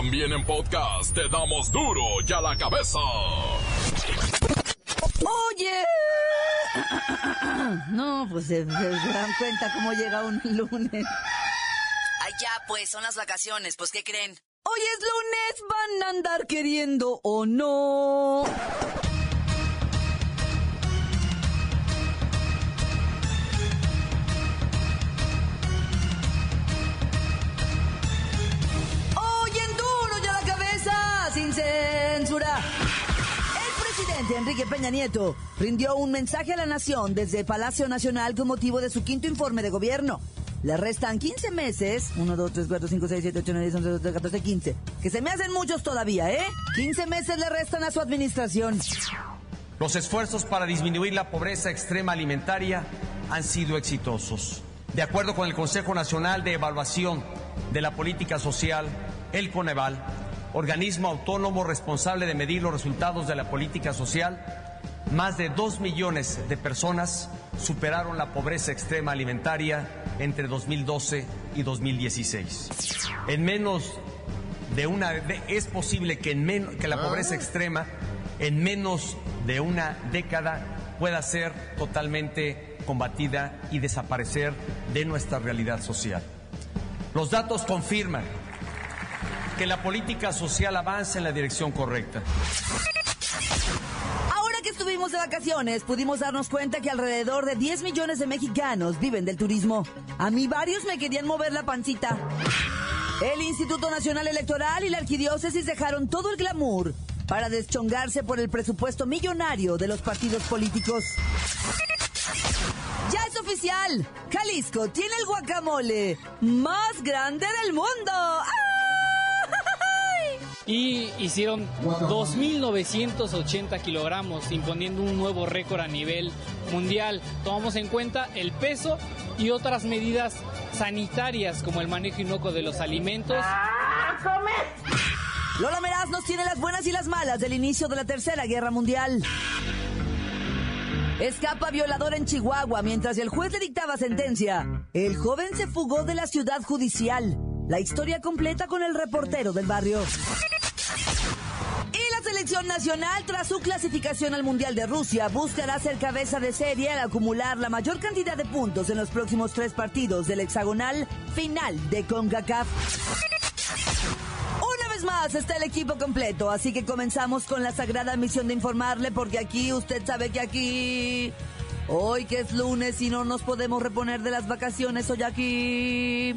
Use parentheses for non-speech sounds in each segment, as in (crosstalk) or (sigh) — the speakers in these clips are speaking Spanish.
También en podcast te damos duro y a la cabeza. Oye. (coughs) No, pues se, dan cuenta cómo llega un lunes. Ay, ya, pues, son las vacaciones, pues, ¿qué creen? Hoy es lunes, van a andar queriendo o no. Enrique Peña Nieto rindió un mensaje a la nación desde Palacio Nacional con motivo de su quinto informe de gobierno. Le restan 15 meses, 1, 2, 3, 4, 5, 6, 7, 8, 9, 10, 11, 12, 14, 15, que se me hacen muchos todavía, ¿eh? 15 meses le restan a su administración. Los esfuerzos para disminuir la pobreza extrema alimentaria han sido exitosos. De acuerdo con el Consejo Nacional de Evaluación de la Política Social, el Coneval, organismo autónomo responsable de medir los resultados de la política social, más de dos millones de personas superaron la pobreza extrema alimentaria entre 2012 y 2016. En menos de una es posible que, en que la pobreza extrema en menos de una década pueda ser totalmente combatida y desaparecer de nuestra realidad social. Los datos confirman que la política social avance en la dirección correcta. Ahora que estuvimos de vacaciones, pudimos darnos cuenta que alrededor de 10 millones de mexicanos viven del turismo. A mí varios me querían mover la pancita. El Instituto Nacional Electoral y la Arquidiócesis dejaron todo el glamour para deschongarse por el presupuesto millonario de los partidos políticos. Ya es oficial. Jalisco tiene el guacamole más grande del mundo. ¡Ah! Y hicieron 2.980 kilogramos, imponiendo un nuevo récord a nivel mundial. Tomamos en cuenta el peso y otras medidas sanitarias como el manejo inocuo de los alimentos. Lola Meraz nos tiene las buenas y las malas del inicio de la Tercera Guerra Mundial. Escapa violador en Chihuahua mientras el juez le dictaba sentencia. El joven se fugó de la ciudad judicial. La historia completa con el reportero del barrio selección nacional, tras su clasificación al Mundial de Rusia, buscará ser cabeza de serie al acumular la mayor cantidad de puntos en los próximos tres partidos del hexagonal final de CONCACAF. Una vez más está el equipo completo, así que comenzamos con la sagrada misión de informarle, porque aquí usted sabe que aquí... Hoy que es lunes y no nos podemos reponer de las vacaciones hoy aquí.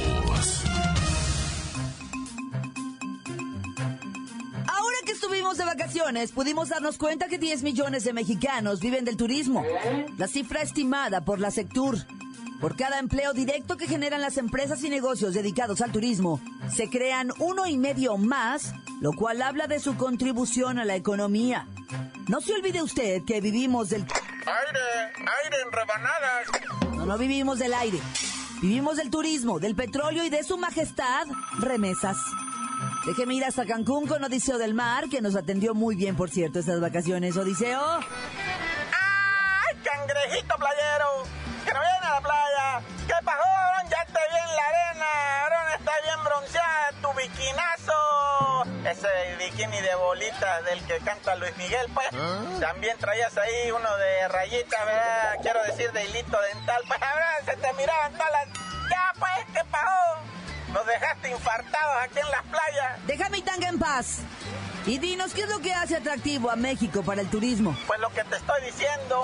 De vacaciones, pudimos darnos cuenta que 10 millones de mexicanos viven del turismo. La cifra estimada por la Sectur. Por cada empleo directo que generan las empresas y negocios dedicados al turismo, se crean uno y medio más, lo cual habla de su contribución a la economía. No se olvide usted que vivimos del... Aire, aire en rebanadas. No, no vivimos del aire. Vivimos del turismo, del petróleo y de su majestad, remesas. Déjeme ir hasta Cancún con Odiseo del Mar, que nos atendió muy bien, por cierto, estas vacaciones. Odiseo. ¡Ay, cangrejito playero! Que no viene a la playa. ¿Qué pasó, Aaron? Ya te vi en la arena. Aaron está bien bronceada, tu bikinazo. Ese bikini de bolitas del que canta Luis Miguel, pues. ¿Ah? También traías ahí uno de rayitas, ¿verdad? Quiero decir de hilito dental. Pues ahora se te miraban todas las... Ya, pues, ¿qué pasó? Nos dejaste infartados aquí en las playas. Deja mi tanga en paz. Y dinos, ¿qué es lo que hace atractivo a México para el turismo? Pues lo que te estoy diciendo,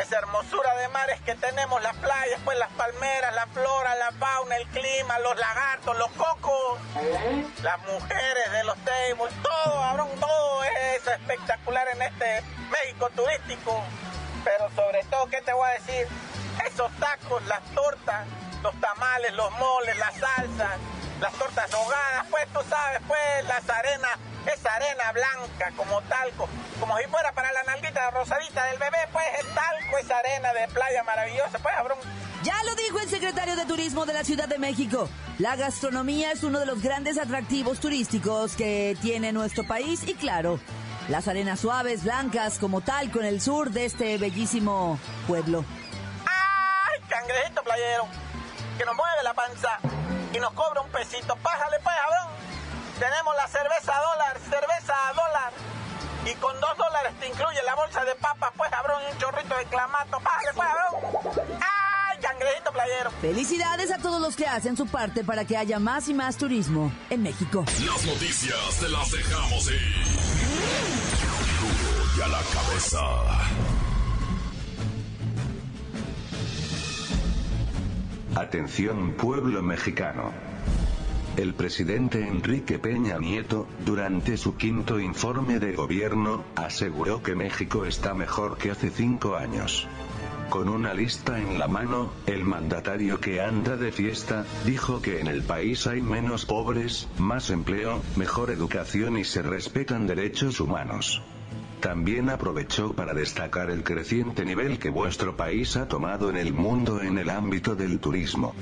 esa hermosura de mares que tenemos, las playas, pues las palmeras, la flora, la fauna, el clima, los lagartos, los cocos, las mujeres de los tables, todo, cabrón, todo es espectacular en este México turístico. Pero sobre todo, ¿qué te voy a decir? Esos tacos, las tortas, los tamales, los moles, las salsas, las tortas ahogadas, pues tú sabes, pues las arenas, esa arena blanca como tal, como si fuera para la nalguita rosadita del bebé, pues talco, esa arena de playa maravillosa, pues, cabrón. Ya lo dijo el secretario de Turismo de la Ciudad de México. La gastronomía es uno de los grandes atractivos turísticos que tiene nuestro país y claro, las arenas suaves, blancas, como tal, con el sur de este bellísimo pueblo. ¡Ay, cangrejito playero! Que nos mueve la panza y nos cobra un pesito. Pájale, pues, cabrón. Tenemos la cerveza a dólar, cerveza a dólar. Y con dos dólares te incluye la bolsa de papas, pues, cabrón, y un chorrito de clamato. Pájale, pues, cabrón. ¡Ay, cangrejito playero! Felicidades a todos los que hacen su parte para que haya más y más turismo en México. Las noticias te las dejamos ir. Duro y a la cabeza. Atención pueblo mexicano. El presidente Enrique Peña Nieto, durante su quinto informe de gobierno, aseguró que México está mejor que hace cinco años. Con una lista en la mano, el mandatario que anda de fiesta, dijo que en el país hay menos pobres, más empleo, mejor educación y se respetan derechos humanos. También aprovechó para destacar el creciente nivel que vuestro país ha tomado en el mundo en el ámbito del turismo.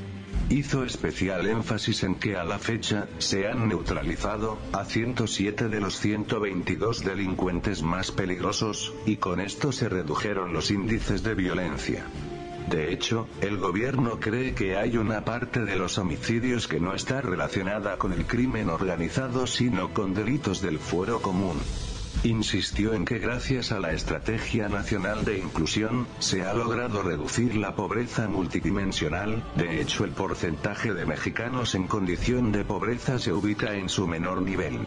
Hizo especial énfasis en que a la fecha, se han neutralizado, a 107 de los 122 delincuentes más peligrosos, y con esto se redujeron los índices de violencia. De hecho, el gobierno cree que hay una parte de los homicidios que no está relacionada con el crimen organizado sino con delitos del fuero común. Insistió en que gracias a la Estrategia Nacional de Inclusión, se ha logrado reducir la pobreza multidimensional, de hecho el porcentaje de mexicanos en condición de pobreza se ubica en su menor nivel.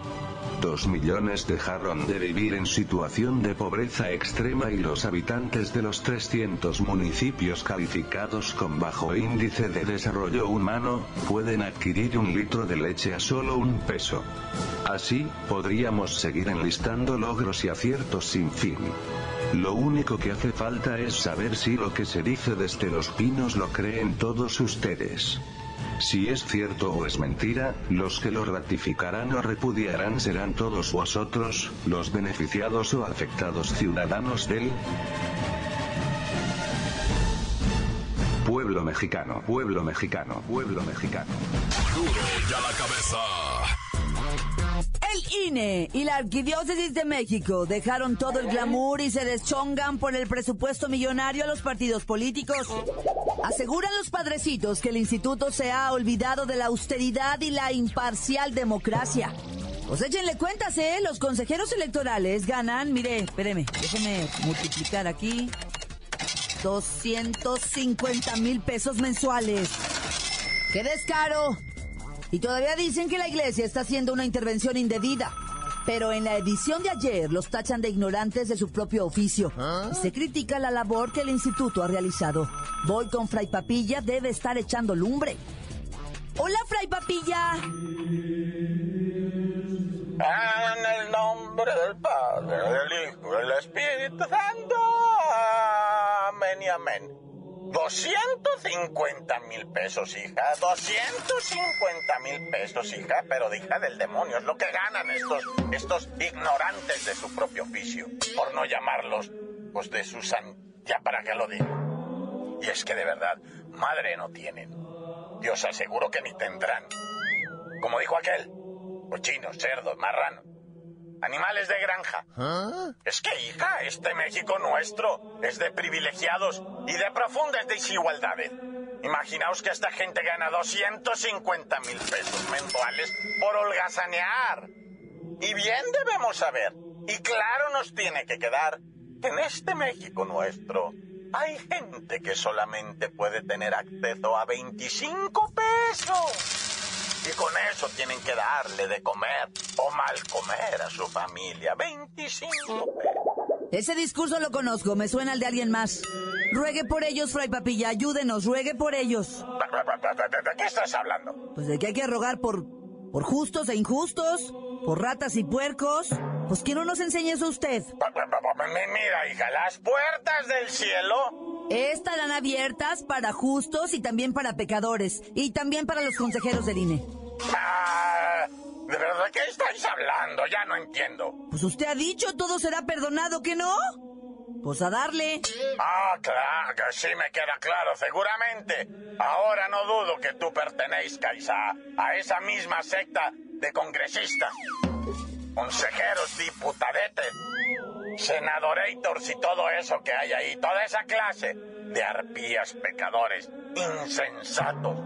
Dos millones dejaron de vivir en situación de pobreza extrema y los habitantes de los 300 municipios calificados con bajo índice de desarrollo humano, pueden adquirir un litro de leche a solo un peso. Así, podríamos seguir enlistando logros y aciertos sin fin. Lo único que hace falta es saber si lo que se dice desde los pinos lo creen todos ustedes. Si es cierto o es mentira, los que lo ratificarán o repudiarán serán todos vosotros, los beneficiados o afectados ciudadanos del pueblo mexicano, pueblo mexicano, pueblo mexicano. Duro y a la cabeza. El INE y la Arquidiócesis de México dejaron todo el glamour y se deschongan por el presupuesto millonario a los partidos políticos. Aseguran los padrecitos que el instituto se ha olvidado de la austeridad y la imparcial democracia. Pues échenle cuentas, ¿eh? Los consejeros electorales ganan, mire, espéreme, déjeme multiplicar aquí. 250 mil pesos mensuales. ¡Qué descaro! Y todavía dicen que la iglesia está haciendo una intervención indebida. Pero en la edición de ayer los tachan de ignorantes de su propio oficio. Y se critica la labor que el instituto ha realizado. Voy con Fray Papilla, debe estar echando lumbre. Hola, Fray Papilla. En el nombre del Padre, del Hijo y del Espíritu Santo. Amén y amén. 250 mil pesos, hija. 250 mil pesos, hija. Pero hija del demonio. Es lo que ganan estos, estos ignorantes de su propio oficio. Por no llamarlos, pues de su san... Ya para qué lo digo. Y es que de verdad, madre no tienen. Dios aseguro que ni tendrán. Como dijo aquel, cochinos, cerdos, marranos. Animales de granja. Es que, hija, este México nuestro es de privilegiados y de profundas desigualdades. Imaginaos que esta gente gana 250 mil pesos mensuales por holgazanear. Y bien debemos saber, y claro nos tiene que quedar, que en este México nuestro hay gente que solamente puede tener acceso a 25 pesos. Y con eso tienen que darle de comer o mal comer a su familia. 25 pesos. Ese discurso lo conozco, me suena al de alguien más. Ruegue por ellos, Fray Papilla, ayúdenos, ruegue por ellos. ¿De qué estás hablando? Pues de que hay que rogar por, por justos e injustos, por ratas y puercos. Pues que no nos enseñe eso usted. Mira, hija, las puertas del cielo Estarán abiertas para justos y también para pecadores. Y también para los consejeros del INE. Ah, ¿De verdad qué estáis hablando? Ya no entiendo. Pues usted ha dicho, todo será perdonado, ¿que no? Pues a darle. Ah, claro, que sí me queda claro, seguramente. Ahora no dudo que tú pertenezcas a, a esa misma secta de congresistas, consejeros, diputadetes, senadorators y todo eso que hay ahí, toda esa clase de arpías, pecadores, insensatos.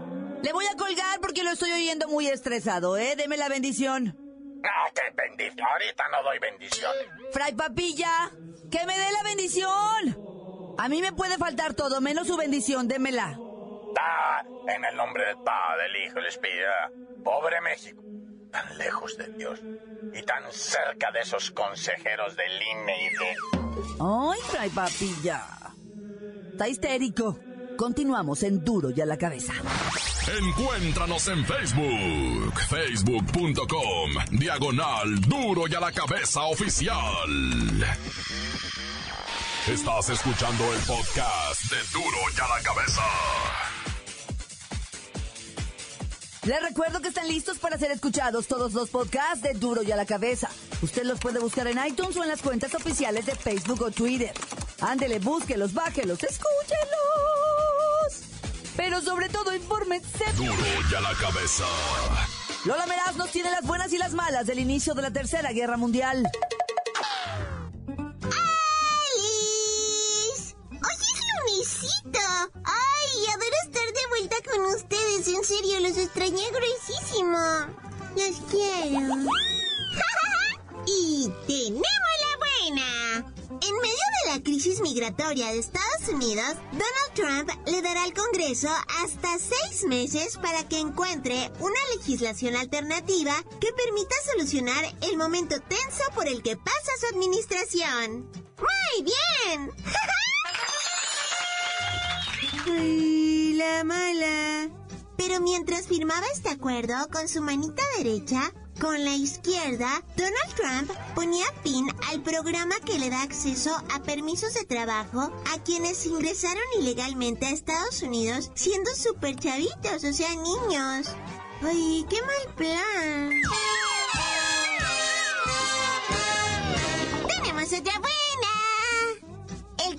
Le voy a colgar porque lo estoy oyendo muy estresado, ¿eh? Deme la bendición. No, qué bendición. Ahorita no doy bendiciones. Fray Papilla, que me dé la bendición. A mí me puede faltar todo, menos su bendición, démela. Da, en el nombre del Padre, del Hijo del Espíritu. Pobre México, tan lejos de Dios y tan cerca de esos consejeros del INE y de... Ay, Fray Papilla. Está histérico. Continuamos en Duro y a la cabeza. Encuéntranos en Facebook, facebook.com, diagonal duro y a la cabeza oficial. Estás escuchando el podcast de duro y a la cabeza. Les recuerdo que están listos para ser escuchados todos los podcasts de Duro y a la cabeza. Usted los puede buscar en iTunes o en las cuentas oficiales de Facebook o Twitter. Ándele, búsquelos, bájelos, escúchelos. Pero sobre todo, infórmense. Duro y a la cabeza. Lola Meraz nos tiene las buenas y las malas del inicio de la Tercera Guerra Mundial. ¡Alice! ¡Hoy es lunesito! ¡Ay, adoro estar de vuelta con ustedes! Los extrañé gruesísimo. Los quiero. (laughs) y tenemos la buena. En medio de la crisis migratoria de Estados Unidos, Donald Trump le dará al Congreso hasta seis meses para que encuentre una legislación alternativa que permita solucionar el momento tenso por el que pasa su administración. ¡Muy bien! (laughs) Ay, la mala. Pero mientras firmaba este acuerdo con su manita derecha, con la izquierda, Donald Trump ponía fin al programa que le da acceso a permisos de trabajo a quienes ingresaron ilegalmente a Estados Unidos siendo súper chavitos, o sea, niños. ¡Ay, qué mal plan! ¡Tenemos otra buena!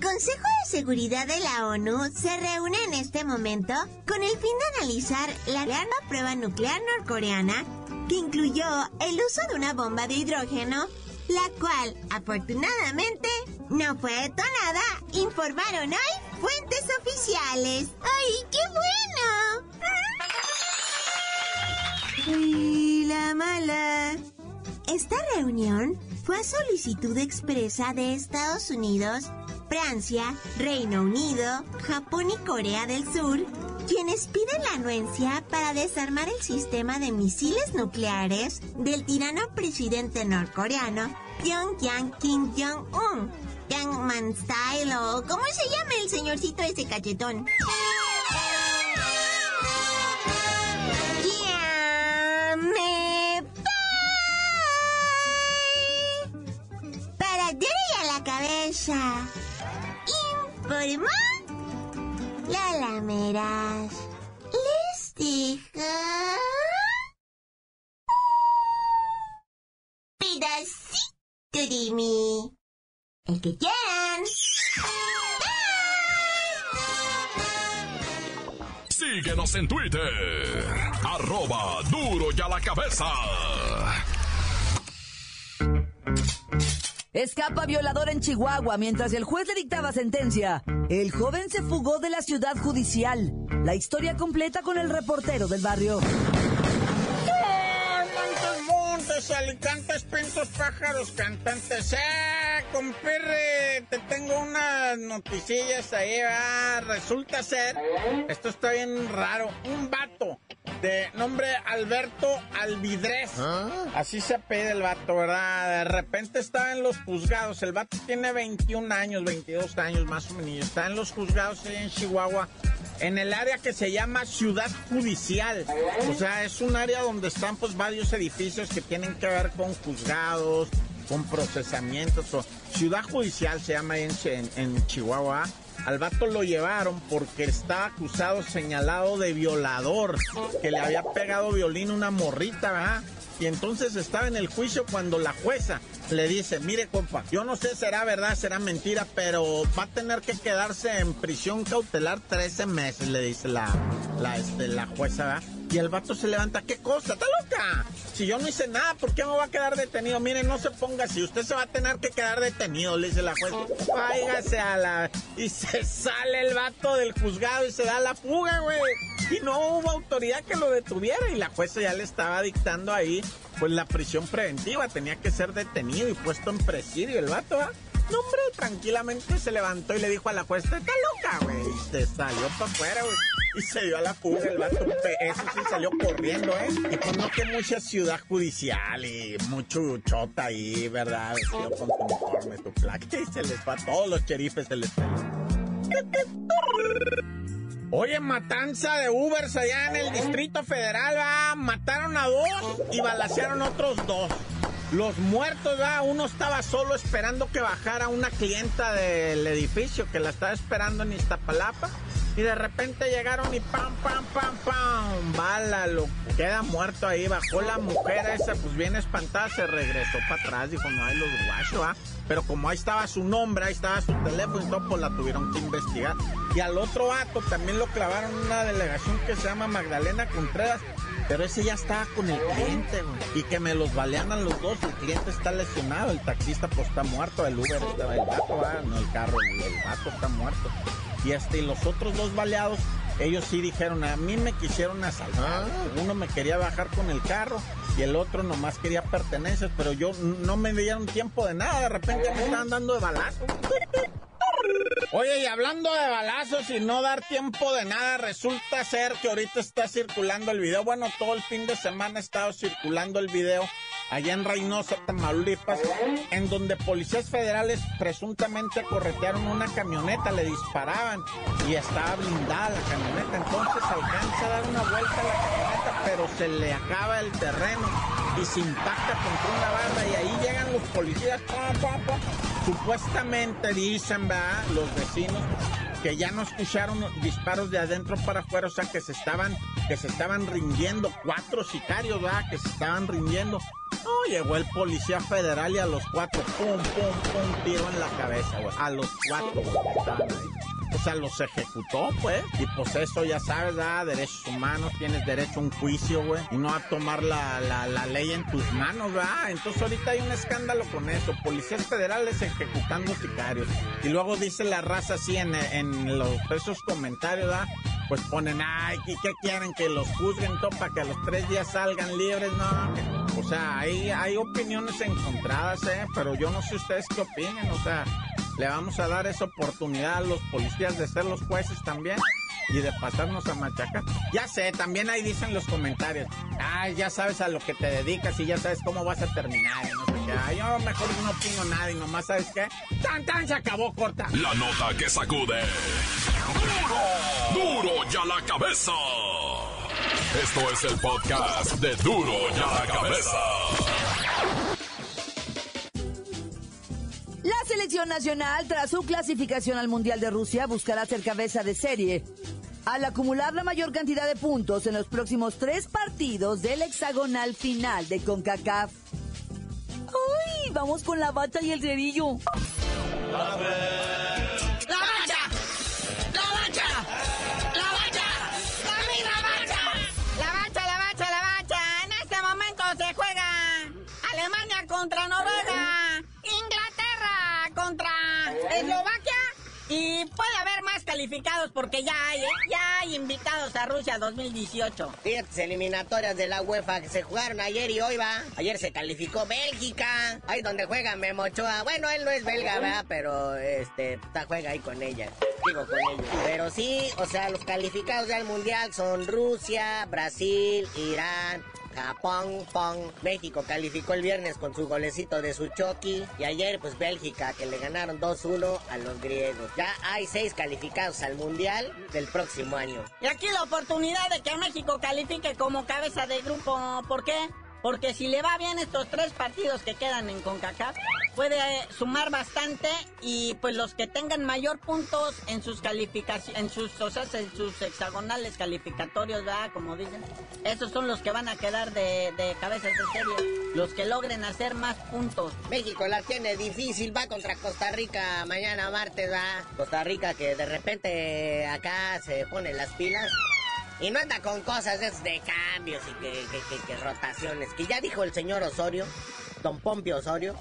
Consejo de Seguridad de la ONU se reúne en este momento con el fin de analizar la gran prueba nuclear norcoreana que incluyó el uso de una bomba de hidrógeno, la cual, afortunadamente, no fue detonada, informaron hoy fuentes oficiales. ¡Ay, qué bueno! ¡Ay, la mala! Esta reunión fue a solicitud expresa de Estados Unidos, Francia, Reino Unido, Japón y Corea del Sur, quienes piden la anuencia para desarmar el sistema de misiles nucleares del tirano presidente norcoreano Pyongyang Kim Jong-un. Gangman Style o ¿cómo se llama el señorcito ese cachetón? Informó Lola Meras. Les dejo... Pedacito de mí. El que quieran. Síguenos en Twitter. Arroba duro y a la cabeza. Escapa violador en Chihuahua mientras el juez le dictaba sentencia. El joven se fugó de la ciudad judicial. La historia completa con el reportero del barrio. ¡Ay, montes, alicantes, pintos, pájaros, cantantes! ¡Eh, compirre! Te tengo unas noticillas ahí, ¿verdad? Resulta ser, esto está bien raro, un vato de nombre Alberto Alvidrez. Así se pide el vato, ¿verdad? De repente estaba en los juzgados. El vato tiene 21 años, 22 años más o menos. Está en los juzgados ahí en Chihuahua. En el área que se llama Ciudad Judicial. O sea, es un área donde están pues varios edificios que tienen que ver con juzgados, con procesamientos. o- Ciudad Judicial se llama ahí en, en- en Chihuahua. Al vato lo llevaron porque estaba acusado, señalado de violador, que le había pegado violín una morrita, ¿verdad? Y entonces estaba en el juicio cuando la jueza le dice, mire compa, yo no sé será verdad, será mentira, pero va a tener que quedarse en prisión cautelar 13 meses, le dice la, la, este, la jueza, ¿verdad? Y el vato se levanta, ¿qué cosa? ¿Está loca? Si yo no hice nada, ¿por qué me va a quedar detenido? Mire, no se ponga así, usted se va a tener que quedar detenido, le dice la jueza. Váyase a la... Y se sale el vato del juzgado y se da la fuga, güey. Y no hubo autoridad que lo detuviera y la jueza ya le estaba dictando ahí, pues la prisión preventiva, tenía que ser detenido y puesto en presidio el vato, ¿ah? No, hombre, tranquilamente se levantó y le dijo a la jueza, está loca, güey. Y se salió para afuera, güey. Y se dio a la fuga el vato. Eso sí salió corriendo, ¿eh? Y pues no que mucha ciudad judicial y mucho chota ahí, ¿verdad? Vestido con su uniforme, su placa. Y se les va a todos los cherifes, se les Oye, matanza de Ubers allá en el Distrito Federal, va. Mataron a dos y balacearon otros dos. Los muertos. Uno estaba solo esperando que bajara una clienta del edificio que la estaba esperando en Iztapalapa. Y de repente llegaron y pam, pam, pam, pam. Bala, lo queda muerto ahí. Bajó la mujer esa, pues bien espantada, se regresó para atrás. Dijo, no hay los guachos, ¿ah? Pero como ahí estaba su nombre, ahí estaba su teléfono todo, pues la tuvieron que investigar. Y al otro vato también lo clavaron una delegación que se llama Magdalena Contreras. Pero ese ya estaba con el cliente, güey. Y que me los balean a los dos. El cliente está lesionado, el taxista pues está muerto, el Uber, el vato, ah, no el carro, el vato está muerto. Y este, y los otros dos baleados, ellos sí dijeron, a mí me quisieron asaltar. Uno me quería bajar con el carro y el otro nomás quería pertenencias, pero yo no me dieron tiempo de nada. De repente me estaban dando de balazo. (laughs) Oye, y hablando de balazos y no dar tiempo de nada, resulta ser que ahorita está circulando el video. Bueno, todo el fin de semana ha estado circulando el video allá en Reynosa, Tamaulipas, en donde policías federales presuntamente corretearon una camioneta, le disparaban y estaba blindada la camioneta. Entonces alcanza a dar una vuelta a la camioneta, pero se le acaba el terreno y se impacta contra una barra y ahí llegan los policías. Pa, pa, pa. Supuestamente dicen, ¿verdad? Los vecinos que ya no escucharon disparos de adentro para afuera, o sea que se estaban, que se estaban rindiendo, cuatro sicarios, ¿verdad? Que se estaban rindiendo. Oh, llegó el policía federal y a los cuatro, pum, pum, pum, tiro en la cabeza, güey. A los cuatro. O sea, los ejecutó, pues. Y pues eso, ya sabes, ¿verdad? Derechos humanos, tienes derecho a un juicio, güey. Y no a tomar la, la, ley en tus manos, ¿verdad? Entonces ahorita hay un escándalo con eso. Policías federales ejecutando sicarios. Y luego dice la raza así en, en los, esos comentarios, ¿verdad? Pues ponen, ay, ¿qué, qué quieren? Que los juzguen todo para que a los tres días salgan libres, no. que- o sea, hay, hay opiniones encontradas, ¿eh? Pero yo no sé ustedes qué opinen, o sea, le vamos a dar esa oportunidad a los policías de ser los jueces también y de pasarnos a machacar. Ya sé, también ahí dicen los comentarios, ay, ya sabes a lo que te dedicas y ya sabes cómo vas a terminar no sé qué. Yo mejor no opino nada y nomás, ¿sabes qué? ¡Tan, tan! Se acabó, corta. La nota que sacude. ¡Duro! ¡Duro ya la cabeza! Esto es el podcast de Duro ya la cabeza. La selección nacional, tras su clasificación al Mundial de Rusia, buscará ser cabeza de serie al acumular la mayor cantidad de puntos en los próximos tres partidos del hexagonal final de CONCACAF. ¡Ay! Vamos con la bata y el cerillo. ¡La calificados porque ya hay, ¿eh? ya hay invitados a Rusia 2018. Fíjate, eliminatorias de la UEFA que se jugaron ayer y hoy va. Ayer se calificó Bélgica, ahí donde juega Memo Ochoa. Bueno, él no es belga, ¿verdad? Pero este, está, juega ahí con ella. Digo con ellos. Pero sí, o sea, los calificados ya al mundial son Rusia, Brasil, Irán. Japón, Pong. México calificó el viernes con su golecito de su Chucky. Y ayer, pues Bélgica, que le ganaron 2-1 a los griegos. Ya hay seis calificados al mundial del próximo año. Y aquí la oportunidad de que México califique como cabeza de grupo. ¿Por qué? Porque si le va bien estos tres partidos que quedan en CONCACAF, puede sumar bastante y pues los que tengan mayor puntos en sus calificaciones, en sus, o sea, en sus hexagonales calificatorios, ¿verdad? Como dicen, esos son los que van a quedar de, de cabezas de serie, los que logren hacer más puntos. México la tiene difícil, va contra Costa Rica mañana martes, va. Costa Rica que de repente acá se pone las pilas. Y no anda con cosas de, cambios y que, que, que, que rotaciones. Que ya dijo el señor Osorio, don Pompio Osorio,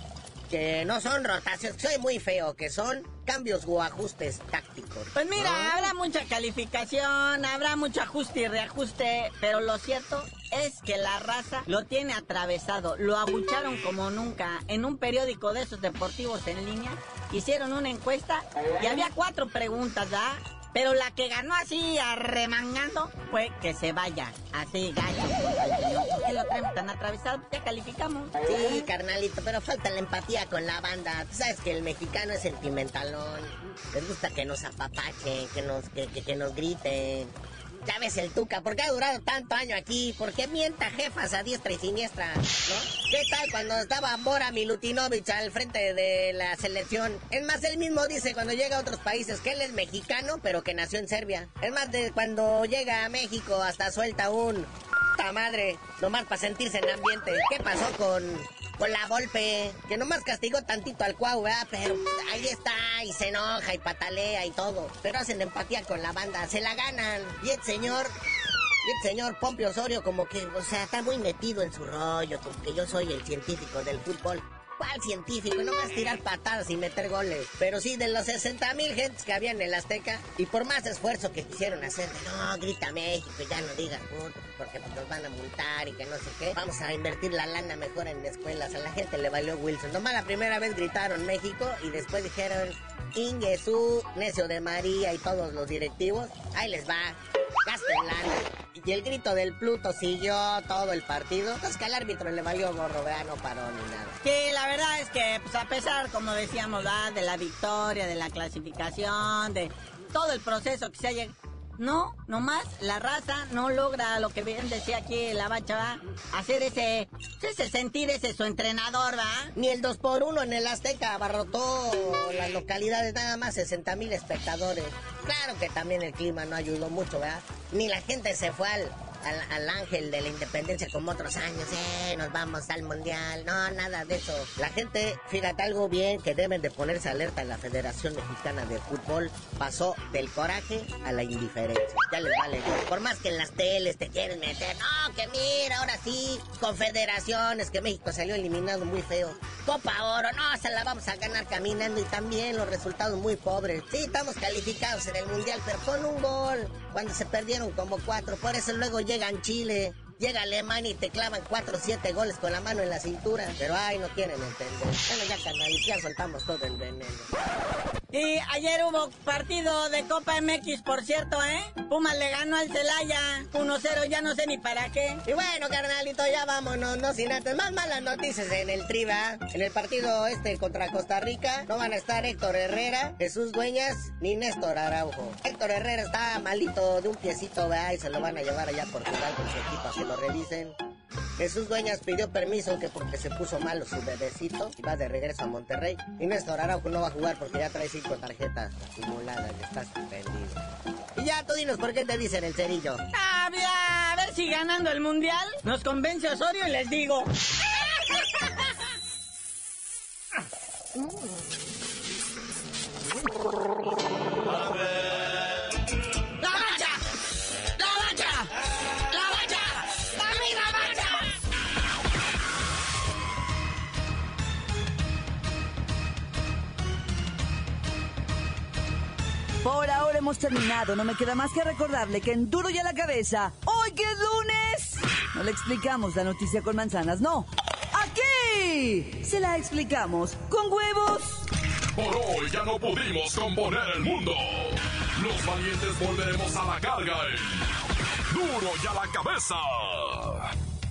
que no son rotaciones, soy muy feo, que son cambios o ajustes tácticos. Pues mira, ¿no? habrá mucha calificación, habrá mucho ajuste y reajuste, pero lo cierto es que la raza lo tiene atravesado. Lo abucharon como nunca. En un periódico de esos deportivos en línea, hicieron una encuesta y había cuatro preguntas. Pero la que ganó así arremangando fue que se vaya. Así, gallo. ¿Por qué lo traemos tan atravesado? Ya calificamos. Sí, carnalito, pero falta la empatía con la banda. Tú sabes que el mexicano es sentimentalón. Les gusta que nos apapachen, que nos, que, que, que nos griten. Ya ves el Tuca, ¿por qué ha durado tanto año aquí? ¿Por qué mienta jefas a diestra y siniestra? ¿No? ¿Qué tal cuando estaba Bora Milutinovich al frente de la selección? Es más, él mismo dice cuando llega a otros países que él es mexicano, pero que nació en Serbia. Es más, de cuando llega a México hasta suelta un... ¡Puta madre! Nomás para sentirse en ambiente. ¿Qué pasó con con la Volpe, que nomás castigó tantito al Cuau, ¿verdad? Pero ahí está, y se enoja, y patalea, y todo. Pero hacen empatía con la banda, se la ganan. Y el señor, y el señor Pompio Osorio como que, o sea, está muy metido en su rollo, como que yo soy el científico del fútbol. ¿Cuál científico? No vas a tirar patadas y meter goles. Pero sí, de los 60 mil gentes que había en el Azteca, y por más esfuerzo que quisieron hacer, no, grita México, ya no digas puto, porque pues, nos van a multar y que no sé qué. Vamos a invertir la lana mejor en escuelas. A la gente le valió Wilson. Nomás la primera vez gritaron México y después dijeron Inge, su necio de María y todos los directivos. Ahí les va. Gasten lana. Y el grito del Pluto siguió todo el partido. Entonces que al árbitro le valió gorro, vea, no paró ni nada. Que la verdad es que, pues a pesar, como decíamos, de la victoria, de la clasificación, de todo el proceso que se haya... No, nomás la raza no logra lo que bien decía aquí la bacha, ¿va? Hacer ese, ese sentir ese su entrenador, ¿va? Ni el 2 por 1 en el Azteca abarrotó las localidades, nada más 60 mil espectadores. Claro que también el clima no ayudó mucho, ¿verdad? Ni la gente se fue al, al, al, ángel de la independencia como otros años, eh, nos vamos al mundial, no, nada de eso. La gente, fíjate algo bien que deben de ponerse alerta en la Federación Mexicana de Fútbol, pasó del coraje a la indiferencia. Ya les vale, por más que en las teles te quieren meter, no, que mira, ahora sí, confederaciones, que México salió eliminado muy feo. Copa Oro, no, se la vamos a ganar caminando y también los resultados muy pobres. Sí, estamos calificados en el mundial, pero con un gol, cuando se perdieron como cuatro, por eso luego llegan Chile, llega Alemania y te clavan 4 o 7 goles con la mano en la cintura. Pero ay, no quieren entender. Bueno, ya canal, ya soltamos todo el veneno. Y ayer hubo partido de Copa MX, por cierto, ¿eh? Pumas le ganó al Celaya 1-0, ya no sé ni para qué. Y bueno, carnalito, ya vámonos, no sin antes. Más malas noticias en el Triba. En el partido este contra Costa Rica no van a estar Héctor Herrera, Jesús Dueñas ni Néstor Araujo. Héctor Herrera está malito de un piecito, vea, y se lo van a llevar allá a Portugal con su equipo lo revisen. Jesús Dueñas pidió permiso que porque se puso malo su bebecito y va de regreso a Monterrey. Y Néstor Araujo no va a jugar porque ya trae cinco tarjetas acumuladas y está suspendido. Y ya tú dinos por qué te dicen el cerillo. Ah, mira, a ver si ganando el mundial nos convence Osorio y les digo. (laughs) Por ahora hemos terminado. No me queda más que recordarle que en Duro y a la cabeza, hoy que es lunes, no le explicamos la noticia con manzanas, no. Aquí se la explicamos con huevos. Por hoy ya no pudimos componer el mundo. Los valientes volveremos a la carga en Duro y a la cabeza.